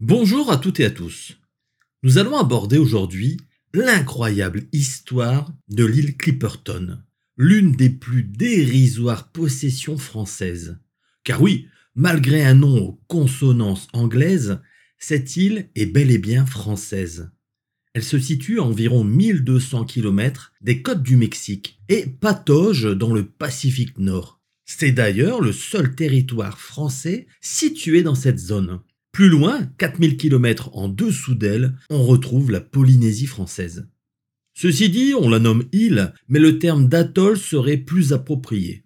Bonjour à toutes et à tous. Nous allons aborder aujourd'hui l'incroyable histoire de l'île Clipperton, l'une des plus dérisoires possessions françaises. Car oui, malgré un nom aux consonances anglaises, cette île est bel et bien française. Elle se situe à environ 1200 km des côtes du Mexique et patauge dans le Pacifique Nord. C'est d'ailleurs le seul territoire français situé dans cette zone. Plus loin, 4000 km en dessous d'elle, on retrouve la Polynésie française. Ceci dit, on la nomme île, mais le terme d'atoll serait plus approprié.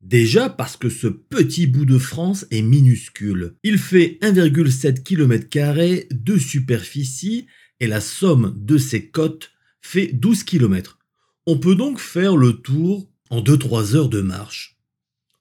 Déjà parce que ce petit bout de France est minuscule. Il fait 1,7 km de superficie et la somme de ses côtes fait 12 km. On peut donc faire le tour en 2-3 heures de marche.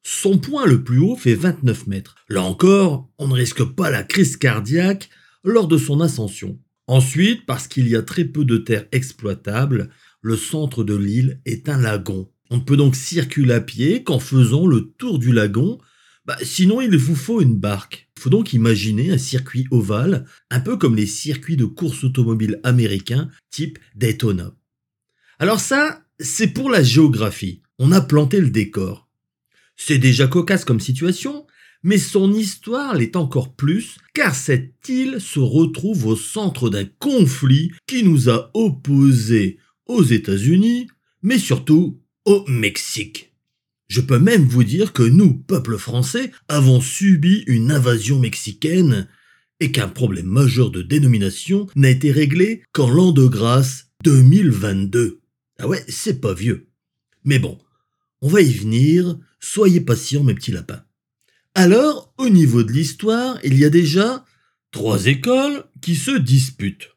Son point le plus haut fait 29 mètres. Là encore, on ne risque pas la crise cardiaque lors de son ascension. Ensuite, parce qu'il y a très peu de terre exploitable, le centre de l'île est un lagon. On ne peut donc circuler à pied qu'en faisant le tour du lagon, bah, sinon il vous faut une barque. Il faut donc imaginer un circuit ovale, un peu comme les circuits de course automobile américains type Daytona. Alors ça, c'est pour la géographie. On a planté le décor. C'est déjà cocasse comme situation, mais son histoire l'est encore plus, car cette île se retrouve au centre d'un conflit qui nous a opposés aux États-Unis, mais surtout au Mexique. Je peux même vous dire que nous, peuple français, avons subi une invasion mexicaine et qu'un problème majeur de dénomination n'a été réglé qu'en l'an de grâce 2022. Ah ouais, c'est pas vieux. Mais bon, on va y venir, soyez patients mes petits lapins. Alors, au niveau de l'histoire, il y a déjà trois écoles qui se disputent.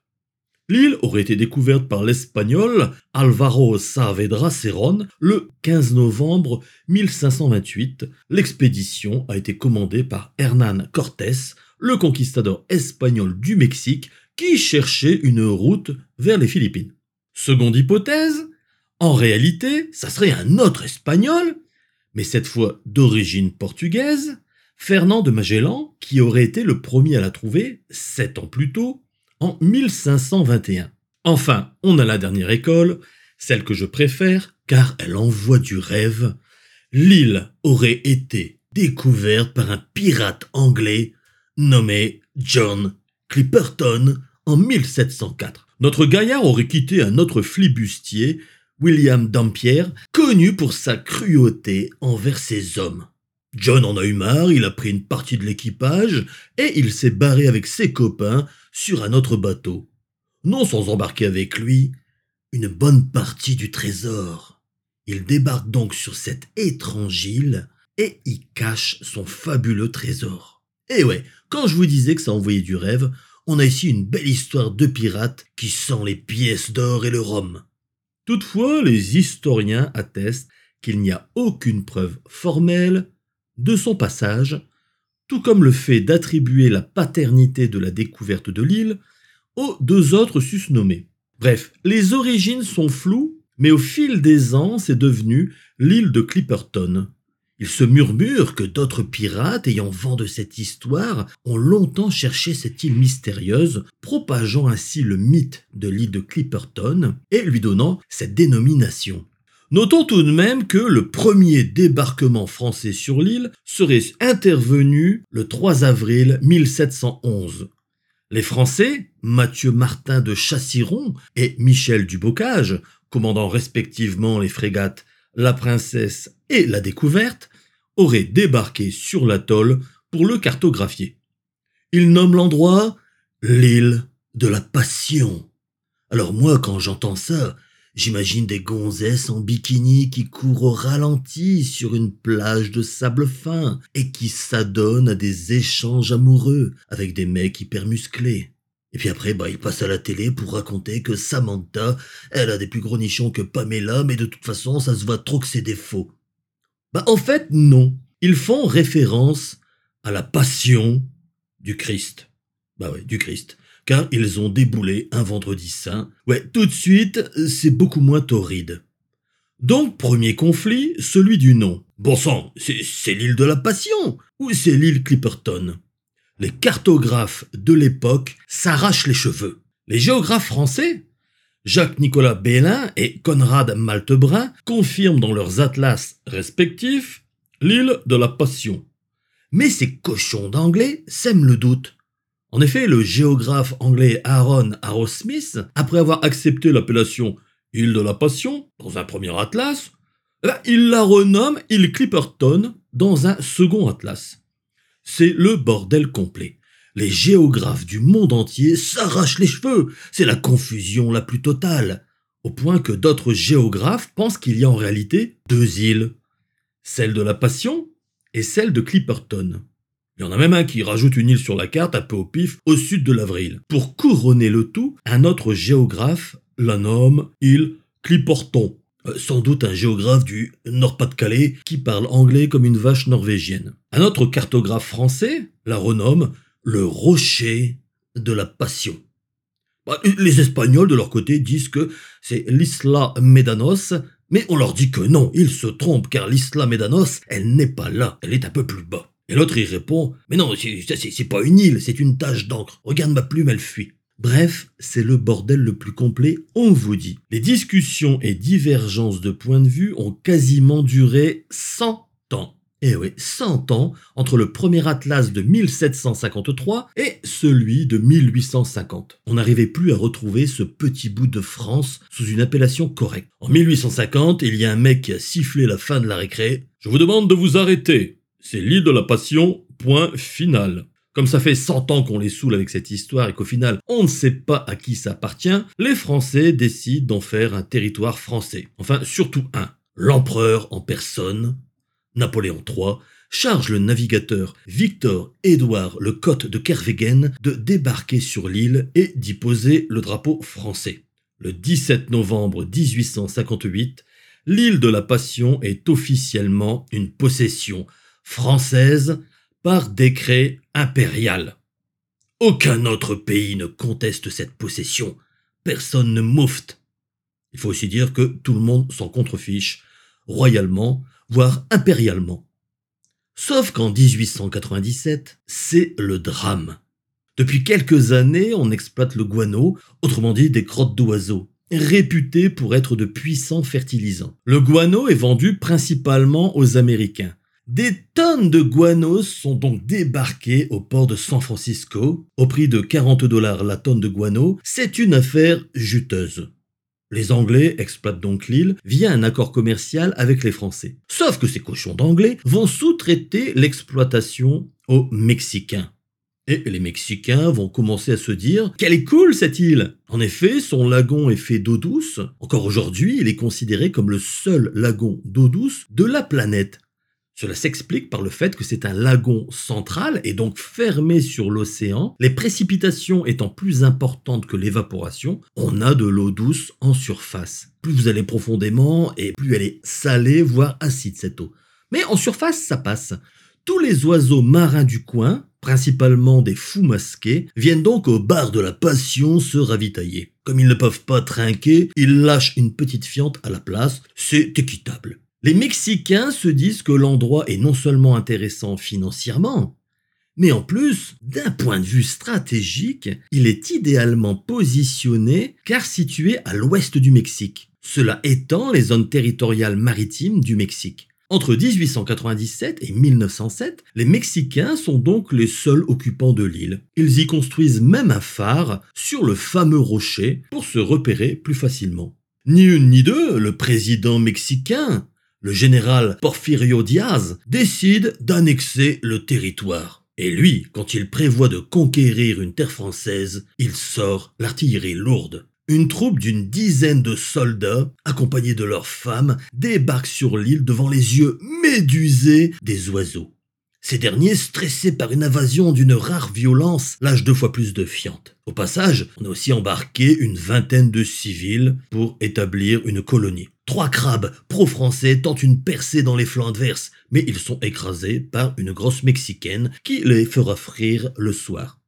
L'île aurait été découverte par l'espagnol Alvaro Saavedra Cerón le 15 novembre 1528. L'expédition a été commandée par Hernán Cortés, le conquistador espagnol du Mexique, qui cherchait une route vers les Philippines. Seconde hypothèse, en réalité, ça serait un autre espagnol, mais cette fois d'origine portugaise, Fernand de Magellan, qui aurait été le premier à la trouver, sept ans plus tôt, en 1521. Enfin, on a la dernière école, celle que je préfère, car elle envoie du rêve. L'île aurait été découverte par un pirate anglais nommé John Clipperton en 1704. Notre gaillard aurait quitté un autre flibustier William Dampierre, connu pour sa cruauté envers ses hommes. John en a eu marre, il a pris une partie de l'équipage et il s'est barré avec ses copains sur un autre bateau. Non sans embarquer avec lui une bonne partie du trésor. Il débarque donc sur cette étrange île et y cache son fabuleux trésor. Et ouais, quand je vous disais que ça envoyait du rêve, on a ici une belle histoire de pirate qui sent les pièces d'or et le rhum. Toutefois, les historiens attestent qu'il n'y a aucune preuve formelle de son passage, tout comme le fait d'attribuer la paternité de la découverte de l'île aux deux autres susnommés. Bref, les origines sont floues, mais au fil des ans, c'est devenu l'île de Clipperton, il se murmure que d'autres pirates ayant vent de cette histoire ont longtemps cherché cette île mystérieuse, propageant ainsi le mythe de l'île de Clipperton et lui donnant cette dénomination. Notons tout de même que le premier débarquement français sur l'île serait intervenu le 3 avril 1711. Les Français, Mathieu Martin de Chassiron et Michel Dubocage, commandant respectivement les frégates La Princesse et La Découverte, aurait débarqué sur l'atoll pour le cartographier. Il nomme l'endroit l'île de la Passion. Alors moi, quand j'entends ça, j'imagine des gonzesses en bikini qui courent au ralenti sur une plage de sable fin et qui s'adonnent à des échanges amoureux avec des mecs hyper musclés. Et puis après, bah, il passe à la télé pour raconter que Samantha, elle a des plus gros nichons que Pamela, mais de toute façon, ça se voit trop que c'est des faux. Bah, en fait, non. Ils font référence à la passion du Christ. Bah ouais, du Christ. Car ils ont déboulé un vendredi saint. Ouais, tout de suite, c'est beaucoup moins torride. Donc, premier conflit, celui du nom. Bon sang, c'est l'île de la Passion ou c'est l'île Clipperton? Les cartographes de l'époque s'arrachent les cheveux. Les géographes français, Jacques-Nicolas Bélin et Conrad Maltebrun, confirment dans leurs atlas respectifs l'île de la Passion. Mais ces cochons d'anglais sèment le doute. En effet, le géographe anglais Aaron Arrowsmith, après avoir accepté l'appellation île de la Passion dans un premier atlas, eh ben, il la renomme île Clipperton dans un second atlas. C'est le bordel complet. Les géographes du monde entier s'arrachent les cheveux. C'est la confusion la plus totale. Au point que d'autres géographes pensent qu'il y a en réalité deux îles. Celle de la Passion et celle de Clipperton. Il y en a même un qui rajoute une île sur la carte un peu au pif au sud de l'Avril. Pour couronner le tout, un autre géographe la nomme île Clipperton. Euh, sans doute un géographe du Nord-Pas-de-Calais qui parle anglais comme une vache norvégienne. Un autre cartographe français la renomme le rocher de la passion. Bah, les Espagnols, de leur côté, disent que c'est l'Isla Medanos, mais on leur dit que non, ils se trompent, car l'Isla Medanos, elle n'est pas là, elle est un peu plus bas. Et l'autre, il répond, mais non, c'est pas une île, c'est une tache d'encre. Regarde ma plume, elle fuit. Bref, c'est le bordel le plus complet, on vous dit. Les discussions et divergences de points de vue ont quasiment duré 100 ans. Eh oui, 100 ans entre le premier atlas de 1753 et celui de 1850. On n'arrivait plus à retrouver ce petit bout de France sous une appellation correcte. En 1850, il y a un mec qui a sifflé la fin de la récré. Je vous demande de vous arrêter. C'est l'île de la Passion, point final. Comme ça fait 100 ans qu'on les saoule avec cette histoire et qu'au final on ne sait pas à qui ça appartient, les Français décident d'en faire un territoire français. Enfin, surtout un. L'empereur en personne, Napoléon III, charge le navigateur Victor Édouard Lecotte de Kervegen de débarquer sur l'île et d'y poser le drapeau français. Le 17 novembre 1858, l'île de la Passion est officiellement une possession française par décret impérial. Aucun autre pays ne conteste cette possession, personne ne moufte. Il faut aussi dire que tout le monde s'en contrefiche, royalement, voire impérialement. Sauf qu'en 1897, c'est le drame. Depuis quelques années, on exploite le guano, autrement dit des crottes d'oiseaux, réputés pour être de puissants fertilisants. Le guano est vendu principalement aux Américains. Des tonnes de guanos sont donc débarquées au port de San Francisco au prix de 40 dollars la tonne de guano. C'est une affaire juteuse. Les Anglais exploitent donc l'île via un accord commercial avec les Français. Sauf que ces cochons d'Anglais vont sous-traiter l'exploitation aux Mexicains. Et les Mexicains vont commencer à se dire qu'elle est cool cette île. En effet, son lagon est fait d'eau douce. Encore aujourd'hui, il est considéré comme le seul lagon d'eau douce de la planète. Cela s'explique par le fait que c'est un lagon central et donc fermé sur l'océan. Les précipitations étant plus importantes que l'évaporation, on a de l'eau douce en surface. Plus vous allez profondément et plus elle est salée, voire acide cette eau. Mais en surface, ça passe. Tous les oiseaux marins du coin, principalement des fous masqués, viennent donc au bar de la passion se ravitailler. Comme ils ne peuvent pas trinquer, ils lâchent une petite fiente à la place, c'est équitable. Les Mexicains se disent que l'endroit est non seulement intéressant financièrement, mais en plus, d'un point de vue stratégique, il est idéalement positionné car situé à l'ouest du Mexique, cela étant les zones territoriales maritimes du Mexique. Entre 1897 et 1907, les Mexicains sont donc les seuls occupants de l'île. Ils y construisent même un phare sur le fameux rocher pour se repérer plus facilement. Ni une ni deux, le président mexicain, le général Porfirio Diaz décide d'annexer le territoire. Et lui, quand il prévoit de conquérir une terre française, il sort l'artillerie lourde. Une troupe d'une dizaine de soldats, accompagnés de leurs femmes, débarque sur l'île devant les yeux médusés des oiseaux. Ces derniers, stressés par une invasion d'une rare violence, lâchent deux fois plus de fientes. Au passage, on a aussi embarqué une vingtaine de civils pour établir une colonie. Trois crabes pro-français tentent une percée dans les flancs adverses, mais ils sont écrasés par une grosse Mexicaine qui les fera frire le soir.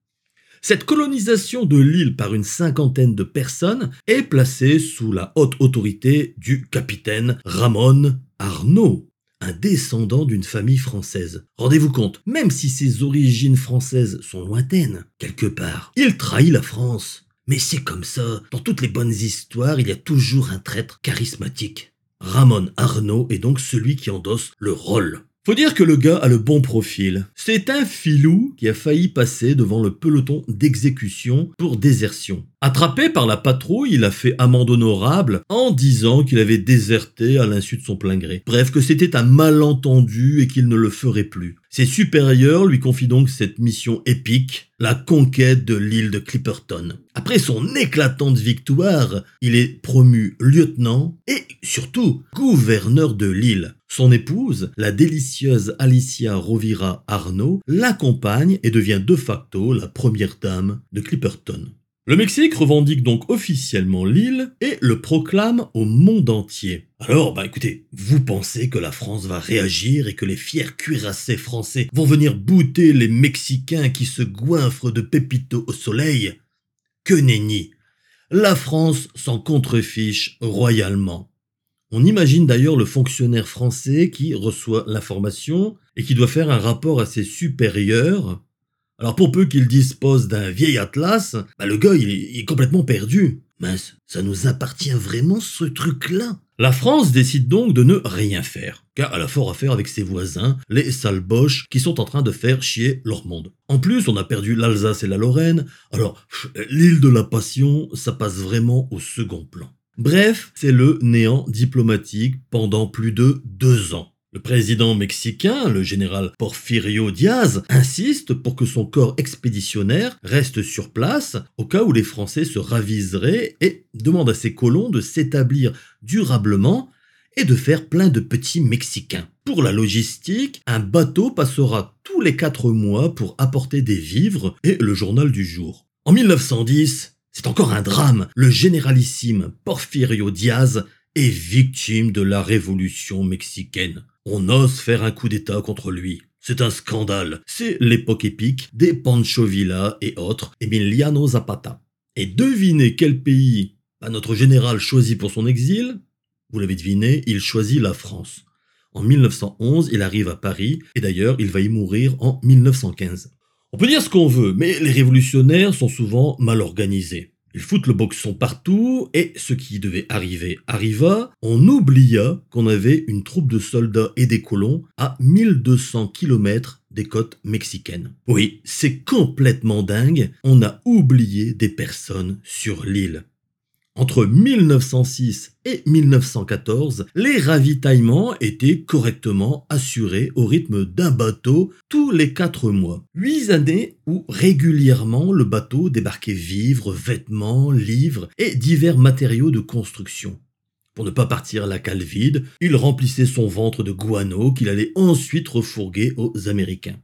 Cette colonisation de l'île par une cinquantaine de personnes est placée sous la haute autorité du capitaine Ramon Arnaud, descendant d'une famille française. Rendez-vous compte, même si ses origines françaises sont lointaines, quelque part, il trahit la France. Mais c'est comme ça, dans toutes les bonnes histoires, il y a toujours un traître charismatique. Ramon Arnaud est donc celui qui endosse le rôle. Faut dire que le gars a le bon profil. C'est un filou qui a failli passer devant le peloton d'exécution pour désertion. Attrapé par la patrouille, il a fait amende honorable en disant qu'il avait déserté à l'insu de son plein gré. Bref, que c'était un malentendu et qu'il ne le ferait plus. Ses supérieurs lui confient donc cette mission épique, la conquête de l'île de Clipperton. Après son éclatante victoire, il est promu lieutenant et surtout gouverneur de l'île. Son épouse, la délicieuse Alicia Rovira Arnaud, l'accompagne et devient de facto la première dame de Clipperton. Le Mexique revendique donc officiellement l'île et le proclame au monde entier. Alors, bah écoutez, vous pensez que la France va réagir et que les fiers cuirassés français vont venir bouter les Mexicains qui se goinfrent de pépito au soleil? Que nenni La France s'en contrefiche royalement. On imagine d'ailleurs le fonctionnaire français qui reçoit l'information et qui doit faire un rapport à ses supérieurs alors pour peu qu'il dispose d'un vieil atlas, bah le gars il est, complètement perdu. Mince, ça nous appartient vraiment ce truc-là? La France décide donc de ne rien faire, car elle a fort à faire avec ses voisins, les salboches, qui sont en train de faire chier leur monde. En plus, on a perdu l'Alsace et la Lorraine, alors l'île de la Passion, ça passe vraiment au second plan. Bref, c'est le néant diplomatique pendant plus de deux ans. Le président mexicain, le général Porfirio Diaz, insiste pour que son corps expéditionnaire reste sur place au cas où les Français se raviseraient et demande à ses colons de s'établir durablement et de faire plein de petits Mexicains. Pour la logistique, un bateau passera tous les quatre mois pour apporter des vivres et le journal du jour. En 1910, c'est encore un drame. Le généralissime Porfirio Diaz est victime de la révolution mexicaine. On ose faire un coup d'État contre lui. C'est un scandale. C'est l'époque épique des Pancho Villa et autres, Emiliano Zapata. Et devinez quel pays notre général choisit pour son exil? Vous l'avez deviné, il choisit la France. En 1911, il arrive à Paris, et d'ailleurs, il va y mourir en 1915. On peut dire ce qu'on veut, mais les révolutionnaires sont souvent mal organisés. Ils foutent le boxon partout, et ce qui devait arriver arriva. On oublia qu'on avait une troupe de soldats et des colons à 1200 km des côtes mexicaines. Oui, c'est complètement dingue, on a oublié des personnes sur l'île. Entre 1906 et 1914, les ravitaillements étaient correctement assurés au rythme d'un bateau tous les quatre mois. Huit années où régulièrement le bateau débarquait vivres, vêtements, livres et divers matériaux de construction. Pour ne pas partir la cale vide, il remplissait son ventre de guano qu'il allait ensuite refourguer aux Américains.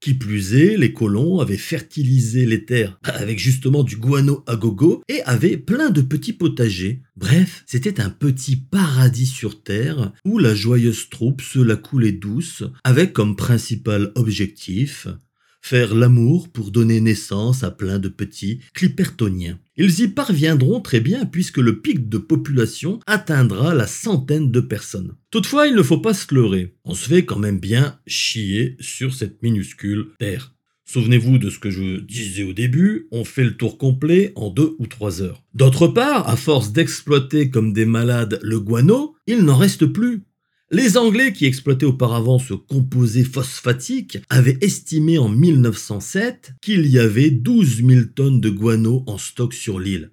Qui plus est, les colons avaient fertilisé les terres avec justement du guano à gogo et avaient plein de petits potagers. Bref, c'était un petit paradis sur terre où la joyeuse troupe se la coulait douce avec comme principal objectif faire l'amour pour donner naissance à plein de petits clippertoniens. Ils y parviendront très bien puisque le pic de population atteindra la centaine de personnes. Toutefois, il ne faut pas se leurrer. On se fait quand même bien chier sur cette minuscule terre. Souvenez-vous de ce que je disais au début, on fait le tour complet en deux ou trois heures. D'autre part, à force d'exploiter comme des malades le guano, il n'en reste plus. Les Anglais qui exploitaient auparavant ce composé phosphatique avaient estimé en 1907 qu'il y avait 12 000 tonnes de guano en stock sur l'île.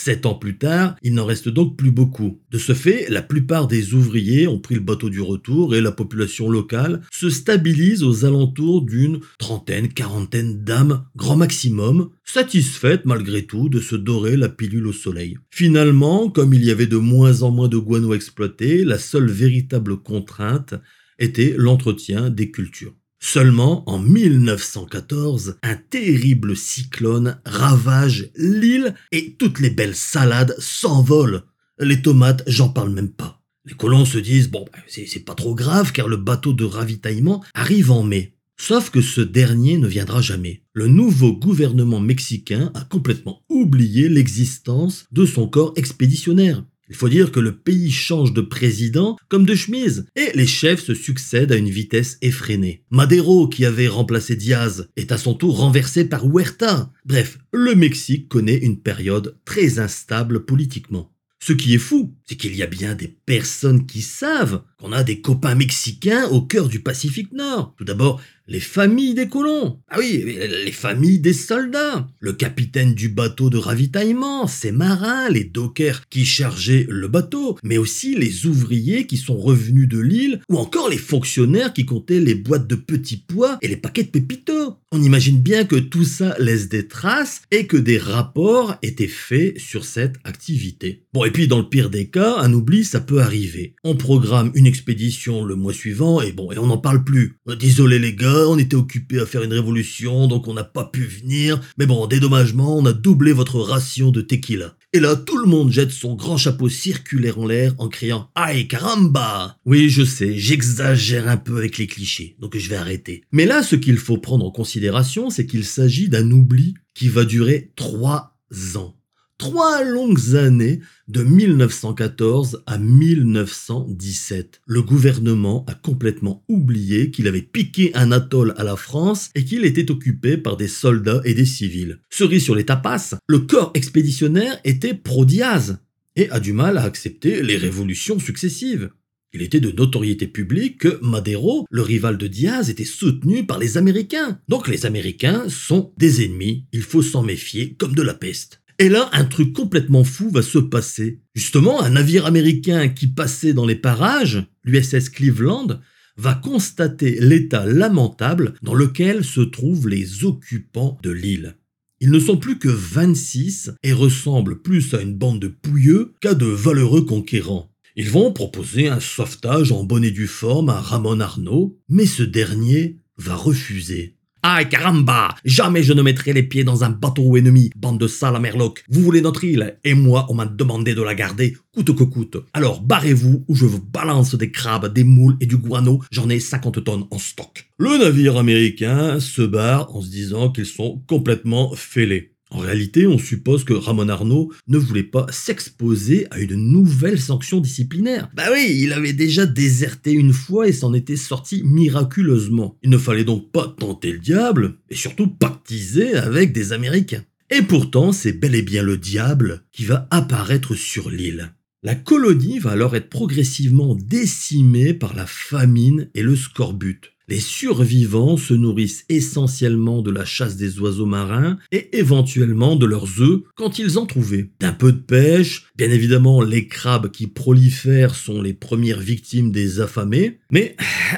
Sept ans plus tard, il n'en reste donc plus beaucoup. De ce fait, la plupart des ouvriers ont pris le bateau du retour et la population locale se stabilise aux alentours d'une trentaine, quarantaine d'âmes, grand maximum, satisfaites malgré tout de se dorer la pilule au soleil. Finalement, comme il y avait de moins en moins de guano exploité, la seule véritable contrainte était l'entretien des cultures. Seulement en 1914, un terrible cyclone ravage l'île et toutes les belles salades s'envolent. Les tomates, j'en parle même pas. Les colons se disent bon, bah, c'est pas trop grave car le bateau de ravitaillement arrive en mai. Sauf que ce dernier ne viendra jamais. Le nouveau gouvernement mexicain a complètement oublié l'existence de son corps expéditionnaire. Il faut dire que le pays change de président comme de chemise, et les chefs se succèdent à une vitesse effrénée. Madero, qui avait remplacé Diaz, est à son tour renversé par Huerta. Bref, le Mexique connaît une période très instable politiquement. Ce qui est fou, c'est qu'il y a bien des personnes qui savent qu'on a des copains mexicains au cœur du Pacifique Nord. Tout d'abord, les familles des colons. Ah oui, les familles des soldats. Le capitaine du bateau de ravitaillement, ses marins, les dockers qui chargeaient le bateau, mais aussi les ouvriers qui sont revenus de l'île, ou encore les fonctionnaires qui comptaient les boîtes de petits pois et les paquets de pépitos. On imagine bien que tout ça laisse des traces et que des rapports étaient faits sur cette activité. Bon, et puis dans le pire des cas, un oubli, ça peut arriver. On programme une expédition le mois suivant et bon, et on n'en parle plus. Désolé les gars, on était occupé à faire une révolution, donc on n'a pas pu venir. Mais bon, dédommagement, on a doublé votre ration de tequila. Et là, tout le monde jette son grand chapeau circulaire en l'air en criant Aïe caramba Oui, je sais, j'exagère un peu avec les clichés, donc je vais arrêter. Mais là, ce qu'il faut prendre en considération, c'est qu'il s'agit d'un oubli qui va durer trois ans trois longues années de 1914 à 1917. Le gouvernement a complètement oublié qu'il avait piqué un atoll à la France et qu'il était occupé par des soldats et des civils. Cerise sur les tapas, le corps expéditionnaire était pro-Diaz et a du mal à accepter les révolutions successives. Il était de notoriété publique que Madero, le rival de Diaz, était soutenu par les Américains. Donc les Américains sont des ennemis, il faut s'en méfier comme de la peste. Et là, un truc complètement fou va se passer. Justement, un navire américain qui passait dans les parages, l'USS Cleveland, va constater l'état lamentable dans lequel se trouvent les occupants de l'île. Ils ne sont plus que 26 et ressemblent plus à une bande de pouilleux qu'à de valeureux conquérants. Ils vont proposer un sauvetage en bonne et due forme à Ramon Arnaud, mais ce dernier va refuser. Ah caramba Jamais je ne mettrai les pieds dans un bateau ennemi, bande de sales à merloc. Vous voulez notre île? Et moi, on m'a demandé de la garder, coûte que coûte. Alors barrez-vous ou je vous balance des crabes, des moules et du guano, j'en ai 50 tonnes en stock. Le navire américain se barre en se disant qu'ils sont complètement fêlés. En réalité, on suppose que Ramon Arnaud ne voulait pas s'exposer à une nouvelle sanction disciplinaire. Bah oui, il avait déjà déserté une fois et s'en était sorti miraculeusement. Il ne fallait donc pas tenter le diable, et surtout pactiser avec des Américains. Et pourtant, c'est bel et bien le diable qui va apparaître sur l'île. La colonie va alors être progressivement décimée par la famine et le scorbut. Les survivants se nourrissent essentiellement de la chasse des oiseaux marins et éventuellement de leurs œufs quand ils en trouvaient. D'un peu de pêche, bien évidemment les crabes qui prolifèrent sont les premières victimes des affamés, mais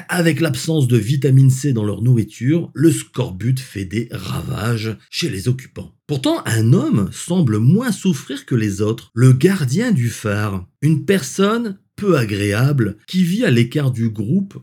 avec l'absence de vitamine C dans leur nourriture, le scorbut fait des ravages chez les occupants. Pourtant, un homme semble moins souffrir que les autres, le gardien du phare, une personne peu agréable qui vit à l'écart du groupe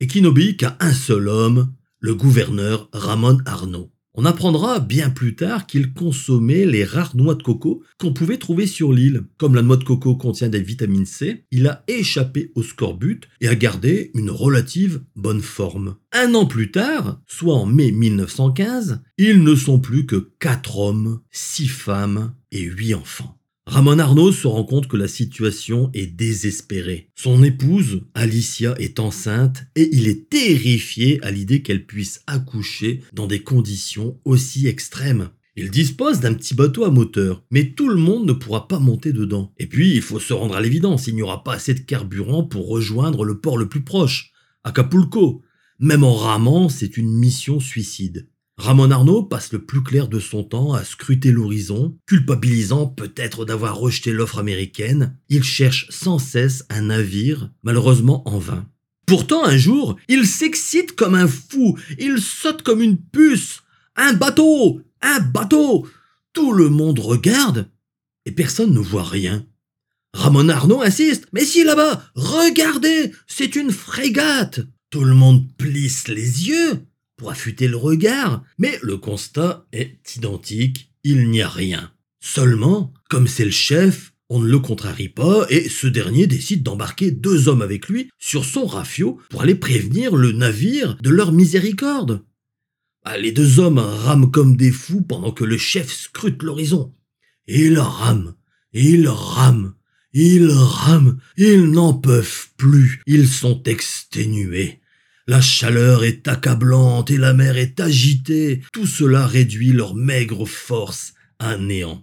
et qui n'obéit qu'à un seul homme, le gouverneur Ramon Arnaud. On apprendra bien plus tard qu'il consommait les rares noix de coco qu'on pouvait trouver sur l'île. Comme la noix de coco contient des vitamines C, il a échappé au scorbut et a gardé une relative bonne forme. Un an plus tard, soit en mai 1915, ils ne sont plus que quatre hommes, six femmes et huit enfants. Ramon Arnaud se rend compte que la situation est désespérée. Son épouse, Alicia, est enceinte et il est terrifié à l'idée qu'elle puisse accoucher dans des conditions aussi extrêmes. Il dispose d'un petit bateau à moteur, mais tout le monde ne pourra pas monter dedans. Et puis, il faut se rendre à l'évidence, il n'y aura pas assez de carburant pour rejoindre le port le plus proche, Acapulco. Même en ramant, c'est une mission suicide. Ramon Arnaud passe le plus clair de son temps à scruter l'horizon, culpabilisant peut-être d'avoir rejeté l'offre américaine. Il cherche sans cesse un navire, malheureusement en vain. Pourtant, un jour, il s'excite comme un fou, il saute comme une puce. Un bateau Un bateau Tout le monde regarde et personne ne voit rien. Ramon Arnaud insiste. Mais si là-bas, regardez, c'est une frégate. Tout le monde plisse les yeux pour affûter le regard, mais le constat est identique, il n'y a rien. Seulement, comme c'est le chef, on ne le contrarie pas et ce dernier décide d'embarquer deux hommes avec lui sur son rafio pour aller prévenir le navire de leur miséricorde. Bah, les deux hommes rament comme des fous pendant que le chef scrute l'horizon. Et il rame, et il rame, Ils rament, ils n'en peuvent plus, ils sont exténués. La chaleur est accablante et la mer est agitée. Tout cela réduit leur maigre force à néant.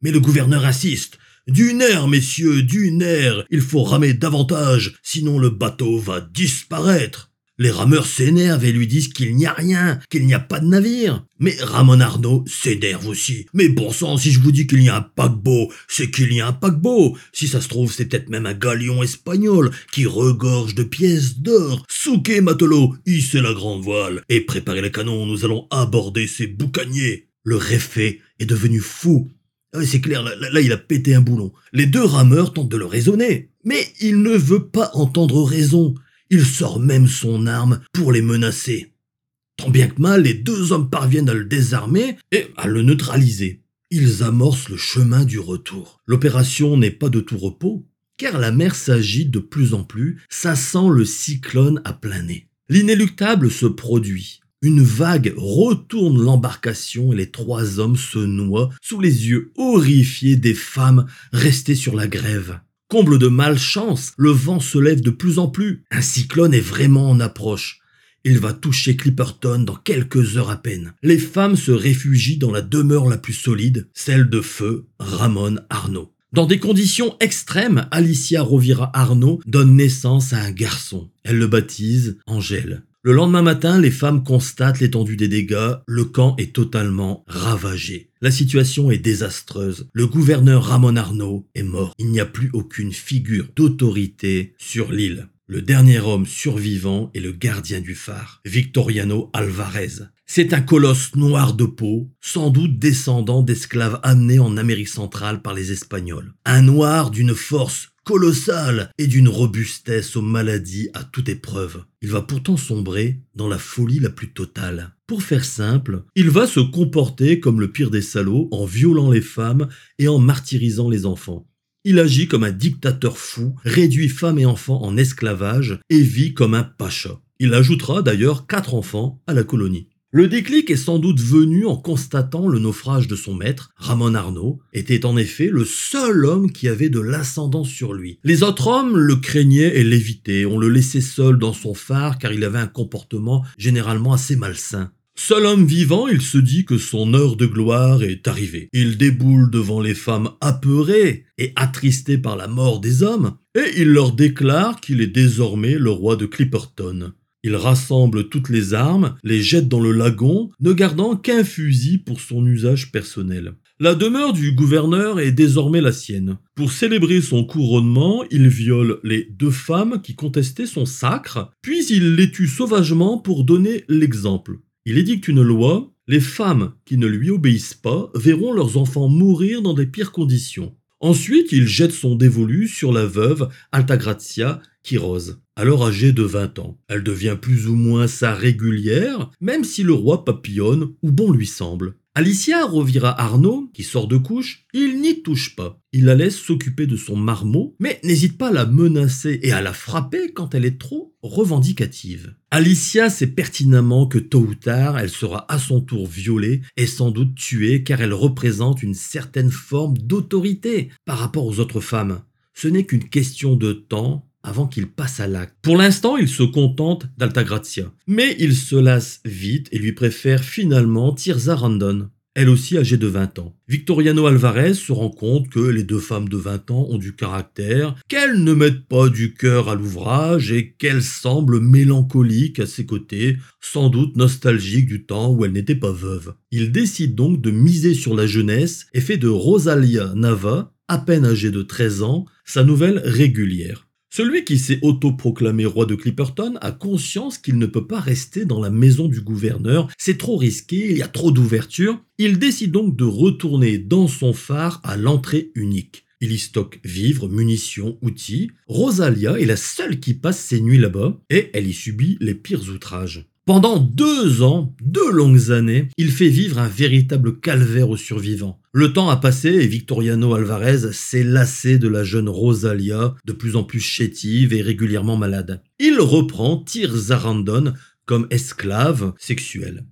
Mais le gouverneur insiste. Du nerf, messieurs, du nerf. Il faut ramer davantage, sinon le bateau va disparaître. Les rameurs s'énervent et lui disent qu'il n'y a rien, qu'il n'y a pas de navire. Mais Ramon Arnaud s'énerve aussi. Mais bon sang, si je vous dis qu'il y a un paquebot, c'est qu'il y a un paquebot. Si ça se trouve, c'est peut-être même un galion espagnol qui regorge de pièces d'or. Souquez, matelot, hissez la grande voile et préparez les canons, nous allons aborder ces boucaniers. Le réfé est devenu fou. Ah c'est clair, là, là, il a pété un boulon. Les deux rameurs tentent de le raisonner. Mais il ne veut pas entendre raison. Il sort même son arme pour les menacer. Tant bien que mal, les deux hommes parviennent à le désarmer et à le neutraliser. Ils amorcent le chemin du retour. L'opération n'est pas de tout repos, car la mer s'agite de plus en plus, ça sent le cyclone à plein nez. L'inéluctable se produit. Une vague retourne l'embarcation et les trois hommes se noient sous les yeux horrifiés des femmes restées sur la grève. Comble de malchance, le vent se lève de plus en plus. Un cyclone est vraiment en approche. Il va toucher Clipperton dans quelques heures à peine. Les femmes se réfugient dans la demeure la plus solide, celle de feu Ramon Arnaud. Dans des conditions extrêmes, Alicia Rovira Arnaud donne naissance à un garçon. Elle le baptise Angèle. Le lendemain matin, les femmes constatent l'étendue des dégâts, le camp est totalement ravagé. La situation est désastreuse. Le gouverneur Ramon Arnaud est mort. Il n'y a plus aucune figure d'autorité sur l'île. Le dernier homme survivant est le gardien du phare, Victoriano Alvarez. C'est un colosse noir de peau, sans doute descendant d'esclaves amenés en Amérique centrale par les Espagnols. Un noir d'une force colossale et d'une robustesse aux maladies à toute épreuve. Il va pourtant sombrer dans la folie la plus totale. Pour faire simple, il va se comporter comme le pire des salauds en violant les femmes et en martyrisant les enfants. Il agit comme un dictateur fou, réduit femmes et enfants en esclavage et vit comme un pacha. Il ajoutera d'ailleurs quatre enfants à la colonie. Le déclic est sans doute venu en constatant le naufrage de son maître, Ramon Arnaud, était en effet le seul homme qui avait de l'ascendance sur lui. Les autres hommes le craignaient et l'évitaient, on le laissait seul dans son phare car il avait un comportement généralement assez malsain. Seul homme vivant, il se dit que son heure de gloire est arrivée. Il déboule devant les femmes apeurées et attristées par la mort des hommes, et il leur déclare qu'il est désormais le roi de Clipperton. Il rassemble toutes les armes, les jette dans le lagon, ne gardant qu'un fusil pour son usage personnel. La demeure du gouverneur est désormais la sienne. Pour célébrer son couronnement, il viole les deux femmes qui contestaient son sacre, puis il les tue sauvagement pour donner l'exemple. Il édicte une loi, les femmes qui ne lui obéissent pas verront leurs enfants mourir dans des pires conditions. Ensuite, il jette son dévolu sur la veuve Altagrazia Alors âgée de 20 ans. Elle devient plus ou moins sa régulière, même si le roi papillonne où bon lui semble. Alicia Rovira Arnaud, qui sort de couche, il n'y touche pas. Il la laisse s'occuper de son marmot, mais n'hésite pas à la menacer et à la frapper quand elle est trop revendicative. Alicia sait pertinemment que tôt ou tard, elle sera à son tour violée et sans doute tuée car elle représente une certaine forme d'autorité par rapport aux autres femmes. Ce n'est qu'une question de temps avant qu'il passe à l'acte. Pour l'instant, il se contente d'Altagrazia, mais il se lasse vite et lui préfère finalement Tirza Randon, elle aussi âgée de 20 ans. Victoriano Alvarez se rend compte que les deux femmes de 20 ans ont du caractère, qu'elles ne mettent pas du cœur à l'ouvrage et qu'elles semblent mélancoliques à ses côtés, sans doute nostalgiques du temps où elles n'étaient pas veuves. Il décide donc de miser sur la jeunesse et fait de Rosalia Nava, à peine âgée de 13 ans, sa nouvelle régulière. Celui qui s'est autoproclamé roi de Clipperton a conscience qu'il ne peut pas rester dans la maison du gouverneur, c'est trop risqué, il y a trop d'ouverture. Il décide donc de retourner dans son phare à l'entrée unique. Il y stocke vivres, munitions, outils. Rosalia est la seule qui passe ses nuits là-bas et elle y subit les pires outrages. Pendant deux ans, deux longues années, il fait vivre un véritable calvaire aux survivants. Le temps a passé et Victoriano Alvarez s'est lassé de la jeune Rosalia, de plus en plus chétive et régulièrement malade. Il reprend Tyr Zarandon comme esclave sexuelle.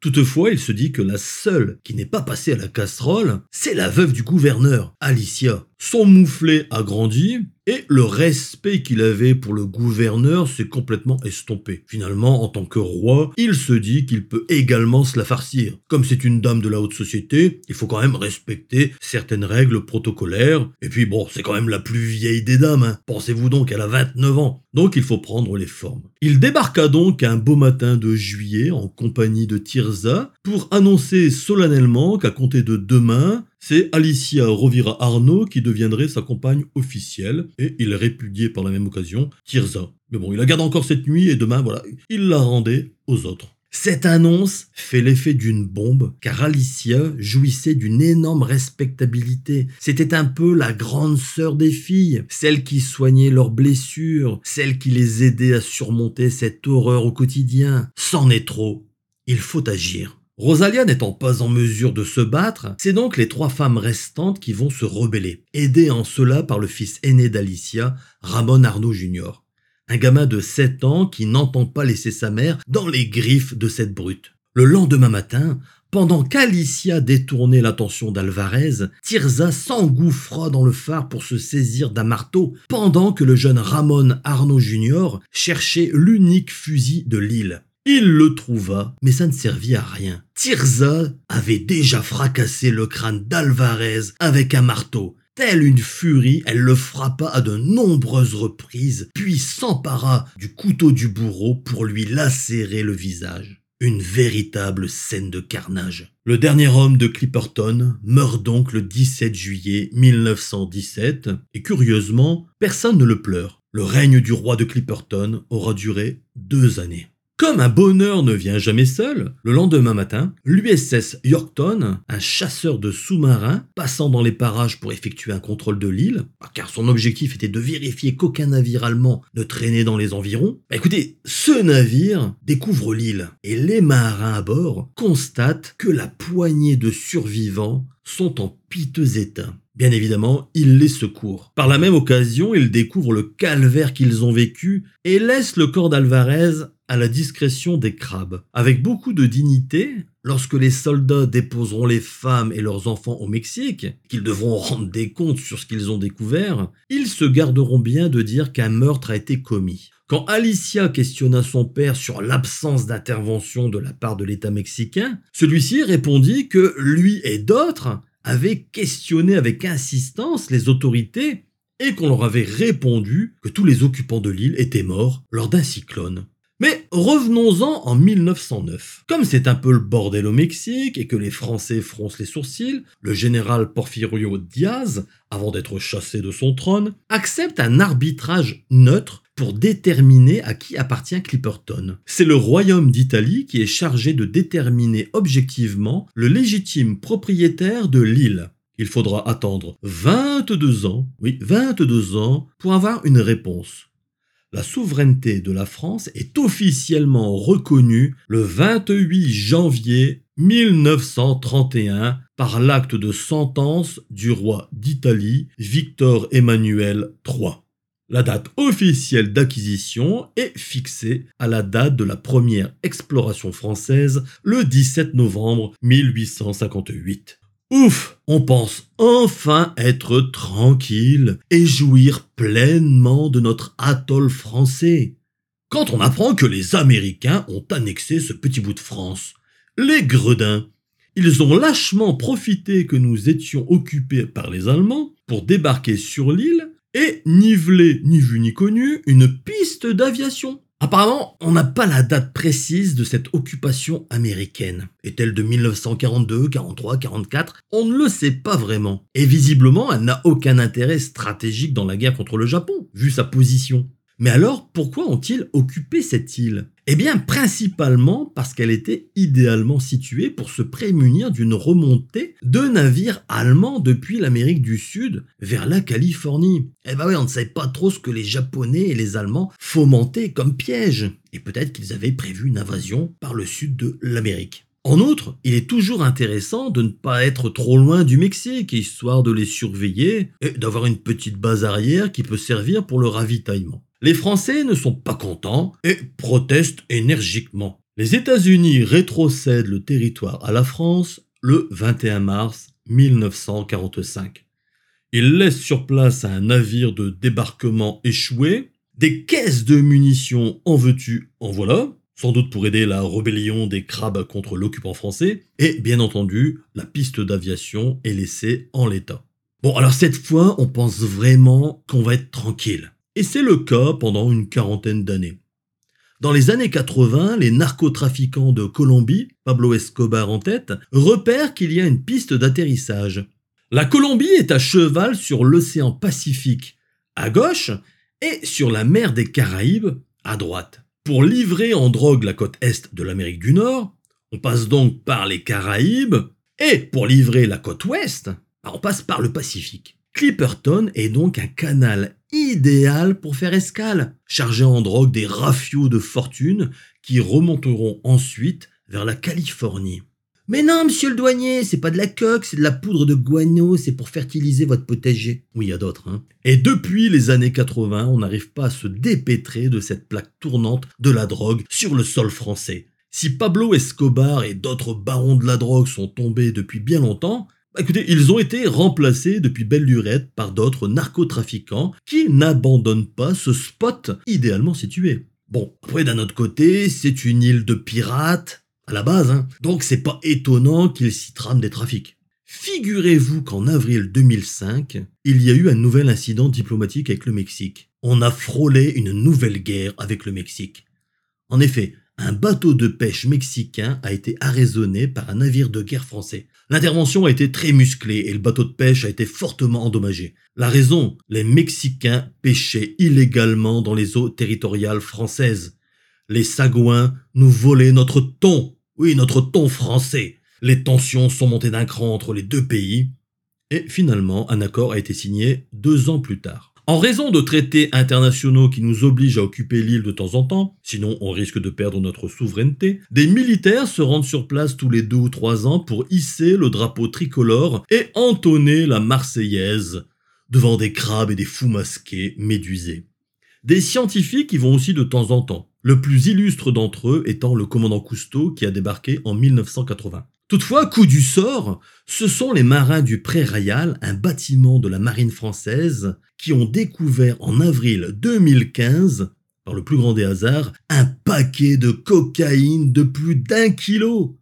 Toutefois, il se dit que la seule qui n'est pas passée à la casserole, c'est la veuve du gouverneur, Alicia. Son mouflet a grandi et le respect qu'il avait pour le gouverneur s'est complètement estompé. Finalement, en tant que roi, il se dit qu'il peut également se la farcir. Comme c'est une dame de la haute société, il faut quand même respecter certaines règles protocolaires. Et puis bon, c'est quand même la plus vieille des dames. Hein. Pensez-vous donc, elle a 29 ans. Donc il faut prendre les formes. Il débarqua donc un beau matin de juillet en compagnie de Tirza pour annoncer solennellement qu'à compter de demain, c'est Alicia Rovira Arnaud qui deviendrait sa compagne officielle, et il répudiait par la même occasion Tirza. Mais bon, il la garde encore cette nuit, et demain, voilà, il la rendait aux autres. Cette annonce fait l'effet d'une bombe, car Alicia jouissait d'une énorme respectabilité. C'était un peu la grande sœur des filles, celle qui soignait leurs blessures, celle qui les aidait à surmonter cette horreur au quotidien. C'en est trop. Il faut agir. Rosalia n'étant pas en mesure de se battre, c'est donc les trois femmes restantes qui vont se rebeller, aidées en cela par le fils aîné d'Alicia, Ramon Arnaud Jr. Un gamin de 7 ans qui n'entend pas laisser sa mère dans les griffes de cette brute. Le lendemain matin, pendant qu'Alicia détournait l'attention d'Alvarez, Tirza s'engouffra dans le phare pour se saisir d'un marteau, pendant que le jeune Ramon Arnaud Jr. cherchait l'unique fusil de l'île. Il le trouva, mais ça ne servit à rien. Tirza avait déjà fracassé le crâne d'Alvarez avec un marteau. Telle une furie, elle le frappa à de nombreuses reprises, puis s'empara du couteau du bourreau pour lui lacérer le visage. Une véritable scène de carnage. Le dernier homme de Clipperton meurt donc le 17 juillet 1917, et curieusement, personne ne le pleure. Le règne du roi de Clipperton aura duré deux années. Comme un bonheur ne vient jamais seul, le lendemain matin, l'USS Yorkton, un chasseur de sous-marins passant dans les parages pour effectuer un contrôle de l'île, bah, car son objectif était de vérifier qu'aucun navire allemand ne traînait dans les environs, bah, écoutez, ce navire découvre l'île et les marins à bord constatent que la poignée de survivants sont en piteux état. Bien évidemment, ils les secourent. Par la même occasion, ils découvrent le calvaire qu'ils ont vécu et laissent le corps d'Alvarez à la discrétion des crabes. Avec beaucoup de dignité, lorsque les soldats déposeront les femmes et leurs enfants au Mexique, qu'ils devront rendre des comptes sur ce qu'ils ont découvert, ils se garderont bien de dire qu'un meurtre a été commis. Quand Alicia questionna son père sur l'absence d'intervention de la part de l'État mexicain, celui-ci répondit que lui et d'autres avaient questionné avec insistance les autorités et qu'on leur avait répondu que tous les occupants de l'île étaient morts lors d'un cyclone. Mais revenons-en en 1909. Comme c'est un peu le bordel au Mexique et que les Français froncent les sourcils, le général Porfirio Diaz, avant d'être chassé de son trône, accepte un arbitrage neutre pour déterminer à qui appartient Clipperton. C'est le royaume d'Italie qui est chargé de déterminer objectivement le légitime propriétaire de l'île. Il faudra attendre 22 ans, oui, 22 ans, pour avoir une réponse la souveraineté de la France est officiellement reconnue le 28 janvier 1931 par l'acte de sentence du roi d'Italie Victor Emmanuel III. La date officielle d'acquisition est fixée à la date de la première exploration française le 17 novembre 1858. Ouf, on pense enfin être tranquille et jouir pleinement de notre atoll français. Quand on apprend que les Américains ont annexé ce petit bout de France, les gredins, ils ont lâchement profité que nous étions occupés par les Allemands pour débarquer sur l'île et niveler, ni vu ni connu, une piste d'aviation. Apparemment, on n'a pas la date précise de cette occupation américaine. Est-elle de 1942, 43, 44 On ne le sait pas vraiment. Et visiblement, elle n'a aucun intérêt stratégique dans la guerre contre le Japon, vu sa position. Mais alors, pourquoi ont-ils occupé cette île? Eh bien, principalement parce qu'elle était idéalement située pour se prémunir d'une remontée de navires allemands depuis l'Amérique du Sud vers la Californie. Eh ben oui, on ne savait pas trop ce que les Japonais et les Allemands fomentaient comme piège. Et peut-être qu'ils avaient prévu une invasion par le sud de l'Amérique. En outre, il est toujours intéressant de ne pas être trop loin du Mexique, histoire de les surveiller et d'avoir une petite base arrière qui peut servir pour le ravitaillement. Les Français ne sont pas contents et protestent énergiquement. Les États-Unis rétrocèdent le territoire à la France le 21 mars 1945. Il laisse sur place un navire de débarquement échoué, des caisses de munitions en veux-tu, en voilà, sans doute pour aider la rébellion des crabes contre l'occupant français, et bien entendu, la piste d'aviation est laissée en l'état. Bon, alors cette fois, on pense vraiment qu'on va être tranquille. Et c'est le cas pendant une quarantaine d'années. Dans les années 80, les narcotrafiquants de Colombie, Pablo Escobar en tête, repèrent qu'il y a une piste d'atterrissage. La Colombie est à cheval sur l'océan Pacifique, à gauche, et sur la mer des Caraïbes, à droite. Pour livrer en drogue la côte est de l'Amérique du Nord, on passe donc par les Caraïbes, et pour livrer la côte ouest, bah, on passe par le Pacifique. Clipperton est donc un canal idéal pour faire escale, chargé en drogue des rafiaux de fortune qui remonteront ensuite vers la Californie. Mais non, monsieur le douanier, c'est pas de la coque, c'est de la poudre de guano, c'est pour fertiliser votre potager. Oui, il y a d'autres, hein. Et depuis les années 80, on n'arrive pas à se dépêtrer de cette plaque tournante de la drogue sur le sol français. Si Pablo Escobar et d'autres barons de la drogue sont tombés depuis bien longtemps, écoutez, ils ont été remplacés depuis belle lurette par d'autres narcotrafiquants qui n'abandonnent pas ce spot idéalement situé. Bon, après d'un autre côté, c'est une île de pirates, à la base, hein, donc c'est pas étonnant qu'ils s'y trament des trafics. Figurez-vous qu'en avril 2005, il y a eu un nouvel incident diplomatique avec le Mexique. On a frôlé une nouvelle guerre avec le Mexique. En effet, un bateau de pêche mexicain a été arraisonné par un navire de guerre français. L'intervention a été très musclée et le bateau de pêche a été fortement endommagé. La raison, les Mexicains pêchaient illégalement dans les eaux territoriales françaises. Les Sagouins nous volaient notre thon, oui, notre thon français. Les tensions sont montées d'un cran entre les deux pays. Et finalement, un accord a été signé deux ans plus tard. En raison de traités internationaux qui nous obligent à occuper l'île de temps en temps, sinon on risque de perdre notre souveraineté, des militaires se rendent sur place tous les deux ou trois ans pour hisser le drapeau tricolore et entonner la Marseillaise devant des crabes et des fous masqués médusés. Des scientifiques y vont aussi de temps en temps, le plus illustre d'entre eux étant le commandant Cousteau qui a débarqué en 1980. Toutefois, coup du sort, ce sont les marins du Pré-Royal, un bâtiment de la marine française, qui ont découvert en avril 2015, par le plus grand des hasards, un paquet de cocaïne de plus d'un kilo.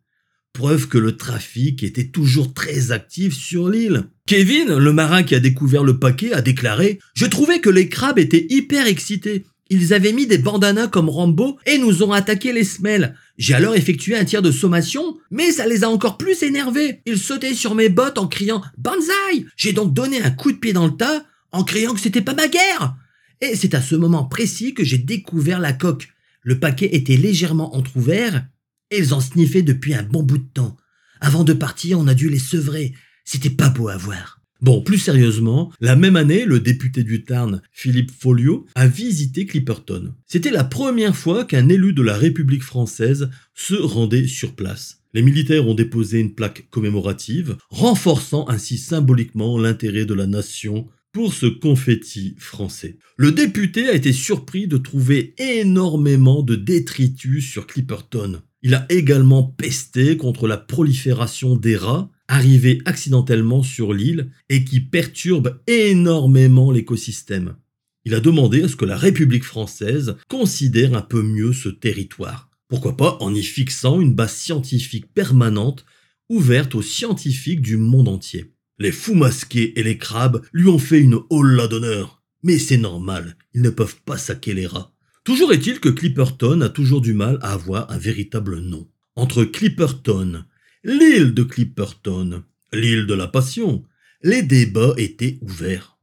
Preuve que le trafic était toujours très actif sur l'île. Kevin, le marin qui a découvert le paquet, a déclaré Je trouvais que les crabes étaient hyper excités. Ils avaient mis des bandanas comme Rambo et nous ont attaqué les semelles. J'ai alors effectué un tir de sommation, mais ça les a encore plus énervés. Ils sautaient sur mes bottes en criant Banzai J'ai donc donné un coup de pied dans le tas en criant que c'était pas ma guerre. Et c'est à ce moment précis que j'ai découvert la coque. Le paquet était légèrement entr'ouvert et ils en sniffaient depuis un bon bout de temps. Avant de partir, on a dû les sevrer. C'était pas beau à voir. Bon, plus sérieusement, la même année, le député du Tarn, Philippe Folliot, a visité Clipperton. C'était la première fois qu'un élu de la République française se rendait sur place. Les militaires ont déposé une plaque commémorative, renforçant ainsi symboliquement l'intérêt de la nation pour ce confetti français. Le député a été surpris de trouver énormément de détritus sur Clipperton. Il a également pesté contre la prolifération des rats arrivés accidentellement sur l'île et qui perturbent énormément l'écosystème. Il a demandé à ce que la République française considère un peu mieux ce territoire. Pourquoi pas en y fixant une base scientifique permanente ouverte aux scientifiques du monde entier. Les fous masqués et les crabes lui ont fait une holla d'honneur. Mais c'est normal, ils ne peuvent pas saquer les rats. Toujours est-il que Clipperton a toujours du mal à avoir un véritable nom. Entre Clipperton, l'île de Clipperton, l'île de la Passion, les débats étaient ouverts.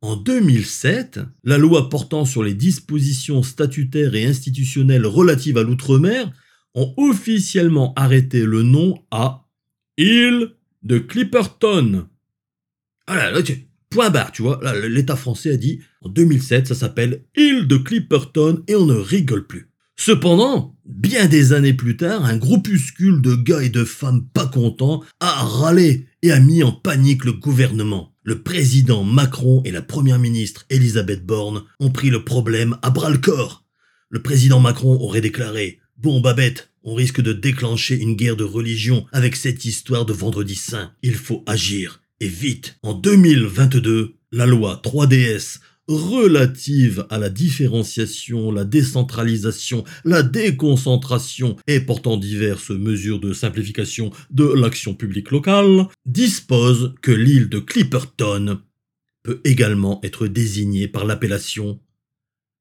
En 2007, la loi portant sur les dispositions statutaires et institutionnelles relatives à l'outre-mer ont officiellement arrêté le nom à île de Clipperton. Ah point barre, tu vois. l'État français a dit en 2007, ça s'appelle île de Clipperton et on ne rigole plus. Cependant, bien des années plus tard, un groupuscule de gars et de femmes pas contents a râlé et a mis en panique le gouvernement. Le président Macron et la première ministre Elisabeth Borne ont pris le problème à bras le corps. Le président Macron aurait déclaré Bon Babette, on risque de déclencher une guerre de religion avec cette histoire de vendredi saint. Il faut agir. Et vite, en 2022, la loi 3DS relative à la différenciation, la décentralisation, la déconcentration et portant diverses mesures de simplification de l'action publique locale, dispose que l'île de Clipperton peut également être désignée par l'appellation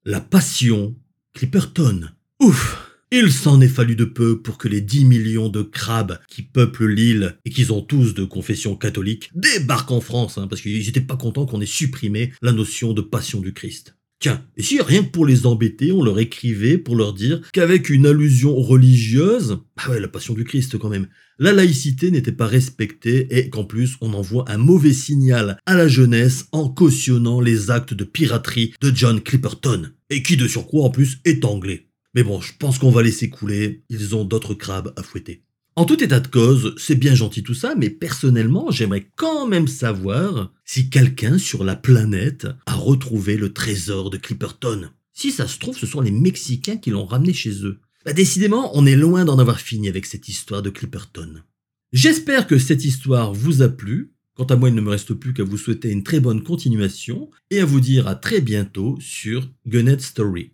la passion Clipperton. Ouf il s'en est fallu de peu pour que les 10 millions de crabes qui peuplent l'île et qui ont tous de confession catholique débarquent en France, hein, parce qu'ils n'étaient pas contents qu'on ait supprimé la notion de passion du Christ. Tiens, et si rien que pour les embêter, on leur écrivait pour leur dire qu'avec une allusion religieuse, ah ouais, la passion du Christ quand même, la laïcité n'était pas respectée et qu'en plus on envoie un mauvais signal à la jeunesse en cautionnant les actes de piraterie de John Clipperton, et qui de surcroît en plus est anglais. Mais bon, je pense qu'on va laisser couler, ils ont d'autres crabes à fouetter. En tout état de cause, c'est bien gentil tout ça, mais personnellement, j'aimerais quand même savoir si quelqu'un sur la planète a retrouvé le trésor de Clipperton. Si ça se trouve, ce sont les Mexicains qui l'ont ramené chez eux. Bah, décidément, on est loin d'en avoir fini avec cette histoire de Clipperton. J'espère que cette histoire vous a plu. Quant à moi, il ne me reste plus qu'à vous souhaiter une très bonne continuation et à vous dire à très bientôt sur Gunnet Story.